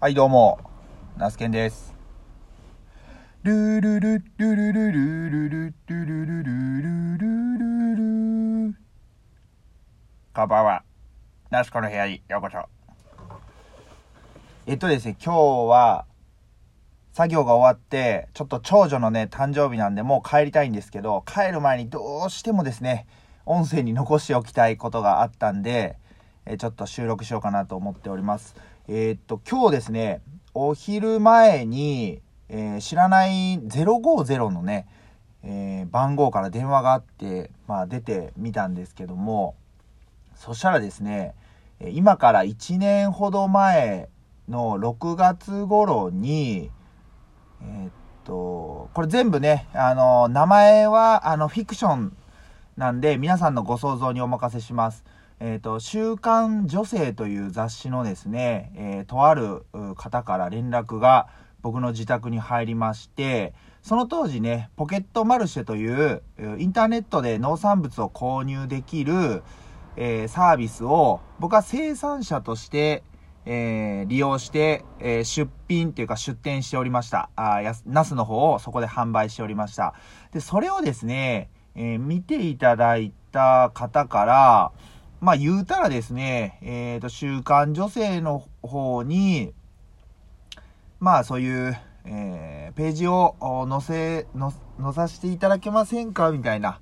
はい、どうも、ナスケンです。ルルルルルルルルルルルルルルルこんばんは。ナスコの部屋にようこそ。えっとですね、今日は、作業が終わって、ちょっと長女のね、誕生日なんで、もう帰りたいんですけど、帰る前にどうしてもですね、音声に残しておきたいことがあったんで、えちょっと収録しようかなと思っております。えーっと、今日ですね、お昼前に、えー知らない050のね、えー番号から電話があって、まあ出てみたんですけども、そしたらですね、今から1年ほど前の6月頃に、えーっと、これ全部ね、あの、名前は、あの、フィクションなんで、皆さんのご想像にお任せします。えっ、と、週刊女性という雑誌のですね、えーとある方から連絡が僕の自宅に入りまして、その当時ね、ポケットマルシェという、インターネットで農産物を購入できる、えーサービスを僕は生産者として、えー利用して、えー出品っていうか出店しておりました。あやナスの方をそこで販売しておりました。で、それをですね、えー見ていただいた方から、まあ言うたらですね、えっ、と、週刊女性の方に、まあそういう、えーページを載せ、載させていただけませんか？みたいな、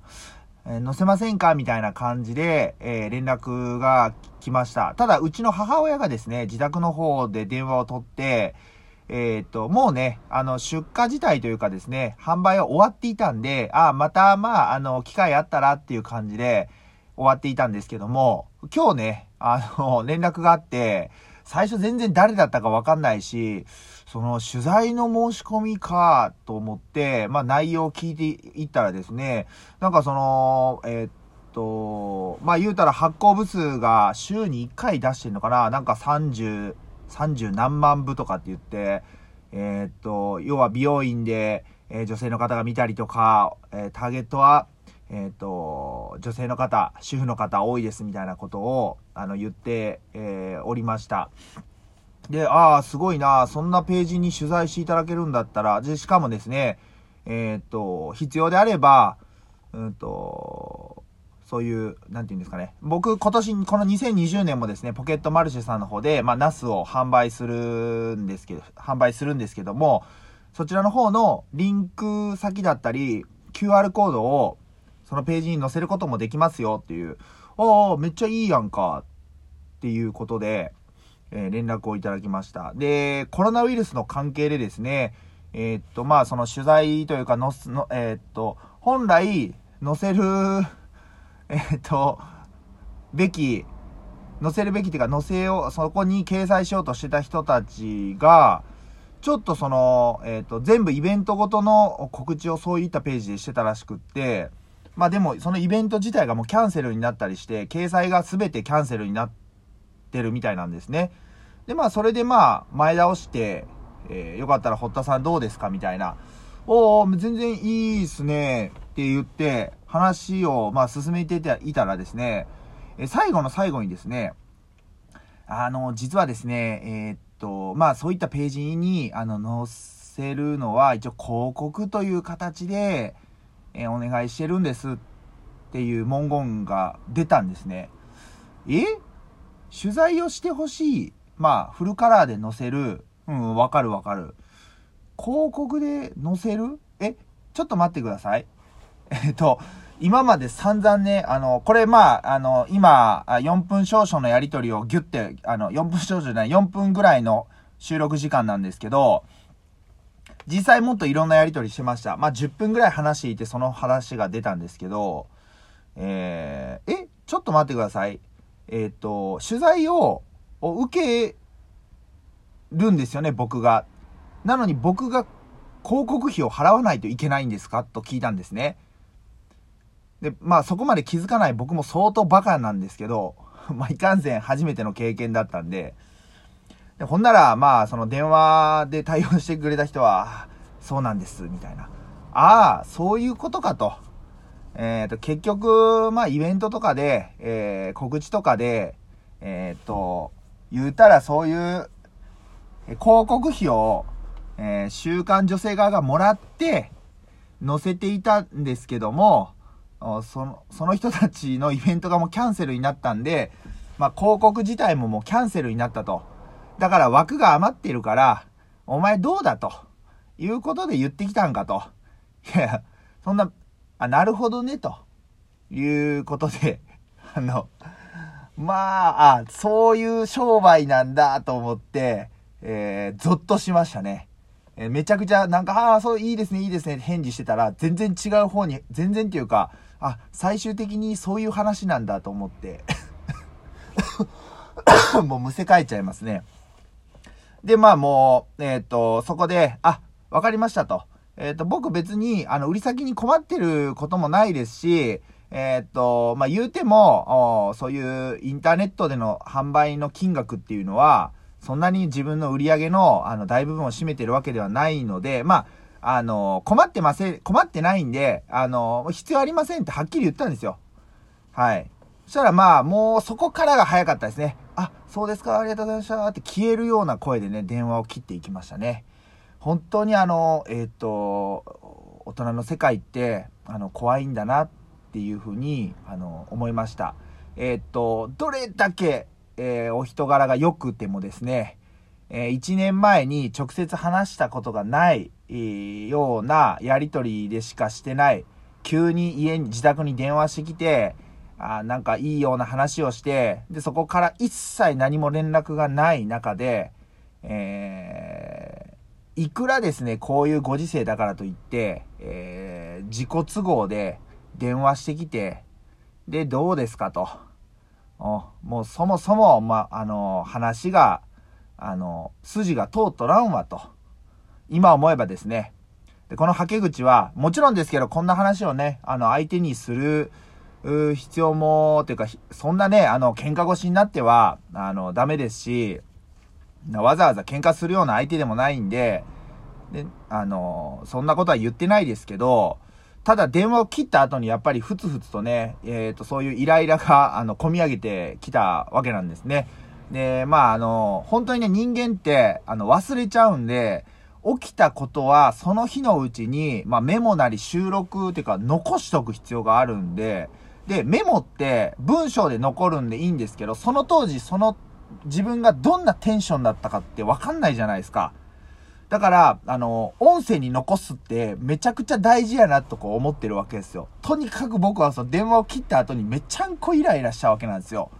えー載せませんか？みたいな感じで、えー連絡が来ました。ただ、うちの母親がですね、自宅の方で電話を取って、えっ、と、もうね、あの、出荷自体というかですね、販売は終わっていたんで、あまた、まあ、あの、機会あったらっていう感じで終わっていたんですけども、今日ね、あの、連絡があって、最初全然誰だったかわかんないし、その取材の申し込みかと思って、まあ内容を聞いていったらですね、なんかその、えーっと、まあ言うたら発行部数が週に1回出してんのかななんか30、30何万部とかって言って、えーっと、要は美容院で、えー女性の方が見たりとか、えーターゲットは、えーと、女性の方、主婦の方多いですみたいなことを、あの、言って、えーおりました。で、ああ、すごいな、そんなページに取材していただけるんだったら、で、しかもですね、えーっと、必要であれば、うんと、そういう、なんていうんですかね。僕、今年、この2020年もですね、ポケットマルシェさんの方で、まあ、ナスを販売するんですけど、販売するんですけども、そちらの方のリンク先だったり、QR コードを、そのページに載せることもできますよっていう、ああ、めっちゃいいやんか、っていうことで、えー連絡をいただきました。で、コロナウイルスの関係でですね、えーっと、まあ、その取材というかのす、の、えーっと、本来、載せる、えっと、べき、載せるべきっていうか、載せよう、そこに掲載しようとしてた人たちが、ちょっとその、えーっと、全部イベントごとの告知をそういったページでしてたらしくって、まあでも、そのイベント自体がもうキャンセルになったりして、掲載が全てキャンセルになってるみたいなんですね。で、まあ、それでまあ、前倒して、えーよかったら堀田さんどうですかみたいな。おー、全然いいっすね。って言って、話を、まあ、進めていたらですね、えー最後の最後にですね、あの、実はですね、えーっと、まあ、そういったページに、あの、載せるのは、一応広告という形で、えーお願いしてるんですっていう文言が出たんですね。え？取材をしてほしい。まあ、フルカラーで載せる。うん、わかるわかる。広告で載せる？え、ちょっと待ってください。えっと、今まで散々ね、あの、これまあ、あの、今、4分少々のやりとりをギュッて、あの、4分少々じゃない、4分ぐらいの収録時間なんですけど、実際もっといろんなやりとりしてました。まあ、10分ぐらい話していて、その話が出たんですけど、えー、え、ちょっと待ってください。えっ、と、取材をを受けるんですよね、僕が。なのに僕が広告費を払わないといけないんですか？と聞いたんですね。で、まあそこまで気づかない僕も相当バカなんですけど、まあいかんせん初めての経験だったんで、でほんなら、まあその電話で対応してくれた人は、そうなんです、みたいな。ああ、そういうことかと。えっ、と、結局、まあイベントとかで、えー告知とかで、えっ、と、言うたらそういう、広告費を、えー、週刊女性側がもらって、載せていたんですけども、その、その人たちのイベントがもうキャンセルになったんで、まあ、広告自体ももうキャンセルになったと。だから枠が余ってるから、お前どうだと。いうことで言ってきたんかと。いや、そんな、あ、なるほどね、ということで、あの、まあ、あ、そういう商売なんだと思って、えー、ゾッとしましたね。えー、めちゃくちゃ、なんか、ああ、そう、いいですね、いいですね、返事してたら、全然違う方に、全然っていうか、あ、最終的にそういう話なんだと思って もうむせ返っちゃいますね。で、まあもう、えっ、ー、と、そこで、あ、わかりましたと。えっ、ー、と、僕別に、あの、売り先に困ってることもないですし、えっ、ー、と、まあ、言うても、そういうインターネットでの販売の金額っていうのは、そんなに自分の売り上げの、あの、大部分を占めてるわけではないので、まあ、あの、困ってません、困ってないんで、あの、必要ありませんってはっきり言ったんですよ。はい。そしたらまあ、もうそこからが早かったですね。あ、そうですか、ありがとうございましたって消えるような声でね、電話を切っていきましたね。本当にあの、えっ、ー、と、大人の世界って、あの、怖いんだなっていうふうに、あの、思いました。えっ、ー、と、どれだけ、えー、お人柄が良くてもですね、え、1年前に直接話したことがない、えー、ようなやりとりでしかしてない、急に家に、自宅に電話してきて、あなんかいいような話をして、で、そこから一切何も連絡がない中で、えー、いくらですね、こういうご時世だからといって、えー、自己都合で電話してきて、で、どうですかと。もうそもそも、ま、あの、話が、あの、筋が通っとらんわと。今思えばですね。で、このはけ口は、もちろんですけど、こんな話をね、あの、相手にする、必要も、というか、そんなね、あの、喧嘩腰になっては、あの、ダメですし、わざわざ喧嘩するような相手でもないんで、で、あの、そんなことは言ってないですけど、ただ電話を切った後にやっぱりふつふつとね、えっ、ー、と、そういうイライラが、あの、込み上げてきたわけなんですね。で、まあ、あの、本当にね、人間って、あの、忘れちゃうんで、起きたことはその日のうちに、まあ、メモなり収録っていうか残しとく必要があるんで、で、メモって文章で残るんでいいんですけど、その当時その自分がどんなテンションだったかってわかんないじゃないですか。だから、あの、音声に残すってめちゃくちゃ大事やなとこう思ってるわけですよ。とにかく僕はその電話を切った後にめちゃんこイライラしたわけなんですよ。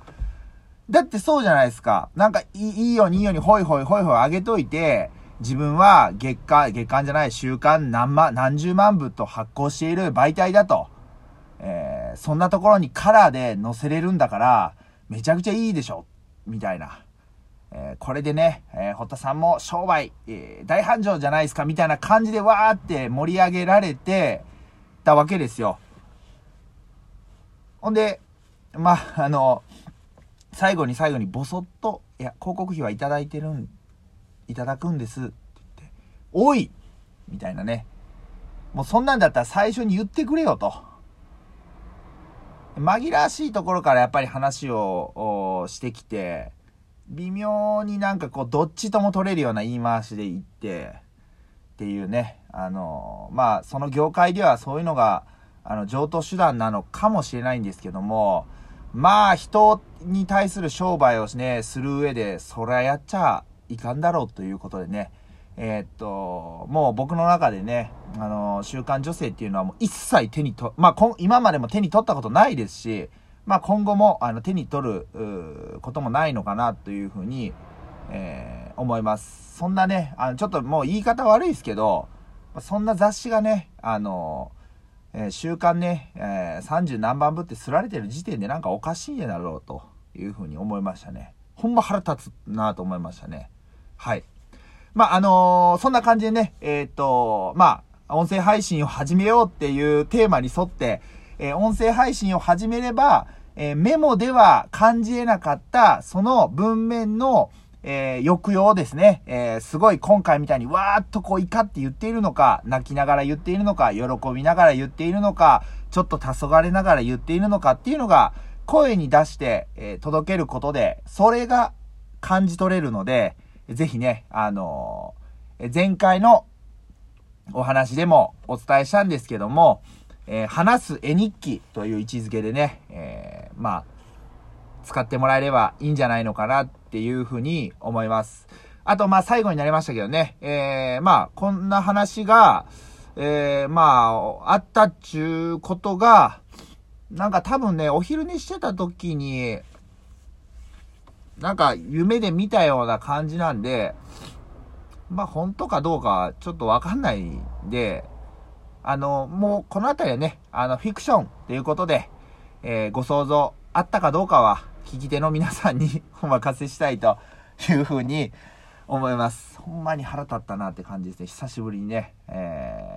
だってそうじゃないですか。なんかいいいいようにいいようにほいほいほいほい上げといて、自分は月間、月間じゃない週間何万、何十万部と発行している媒体だと。そんなところにカラーで載せれるんだから、めちゃくちゃいいでしょ。みたいな。えー、これでね、えー、堀田さんも商売、えー、大繁盛じゃないですか、みたいな感じでわーって盛り上げられてたわけですよ。ほんで、まあ、あの、最後に最後にボソッと、いや、広告費はいただいてるん、いただくんですって言って、おいみたいなね。もうそんなんだったら最初に言ってくれよと。紛らわしいところからやっぱり話をしてきて、微妙になんかこう、どっちとも取れるような言い回しで言って、っていうね、あの、まあ、その業界ではそういうのが、あの、上等手段なのかもしれないんですけども、まあ、人に対する商売をね、する上で、そりゃやっちゃいかんだろうということでね、えー、っと、もう僕の中でね、あの、週刊女性っていうのはもう一切手にと、まあ、今までも手に取ったことないですし、まあ、今後もあの手に取ることもないのかなというふうに、えー、思います。そんなね、あのちょっともう言い方悪いですけど、そんな雑誌がね、あの、えー、週刊ね、えー、30何番部ってすられてる時点でなんかおかしいんだろうというふうに思いましたね。ほんま腹立つなと思いましたね。はい。まあ、あのー、そんな感じでね、えっ、と、まあ、音声配信を始めようっていうテーマに沿って、え音声配信を始めれば、え、メモでは感じ得なかった、その文面の、え、抑揚ですね。え、すごい今回みたいにわーっとこう怒って言っているのか、泣きながら言っているのか、喜びながら言っているのか、ちょっと黄昏ながら言っているのかっていうのが、声に出して、え、届けることで、それが感じ取れるので、ぜひね、あのー、前回のお話でもお伝えしたんですけども、えー、話す絵日記という位置づけでね、えー、まあ、使ってもらえればいいんじゃないのかなっていうふうに思います。あと、まあ、最後になりましたけどね、えー、まあ、こんな話が、えー、まあ、あったっちゅうことが、なんか多分ね、お昼寝してた時に、なんか夢で見たような感じなんで、まあ本当かどうかちょっとわかんないんで、あの、もうこの辺りはね、あの、フィクションということで、えー、ご想像あったかどうかは、聞き手の皆さんに お任せしたいというふうに思います。ほんまに腹立ったなって感じですね。久しぶりにね。えー、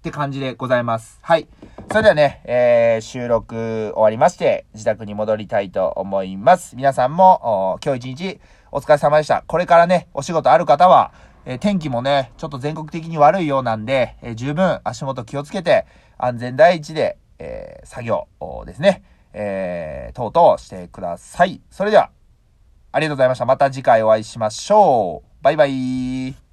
って感じでございます。はい。それではね、えー、収録終わりまして、自宅に戻りたいと思います。皆さんも、今日一日お疲れ様でした。これからね、お仕事ある方は、えー、天気もね、ちょっと全国的に悪いようなんで、えー、十分足元気をつけて、安全第一で、えー、作業ですね、えー、等々してください。それでは、ありがとうございました。また次回お会いしましょう。バイバイ。